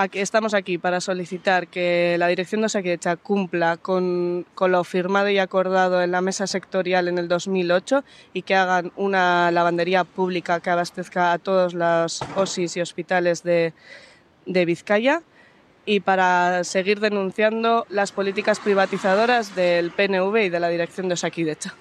Aquí, estamos aquí para solicitar que la Dirección de Osakidecha cumpla con, lo firmado y acordado en la mesa sectorial en el 2008 y que hagan una lavandería pública que abastezca a todos los OSIS y hospitales de, de Vizcaya y para seguir denunciando las políticas privatizadoras del PNV y de la Dirección de Osakidecha.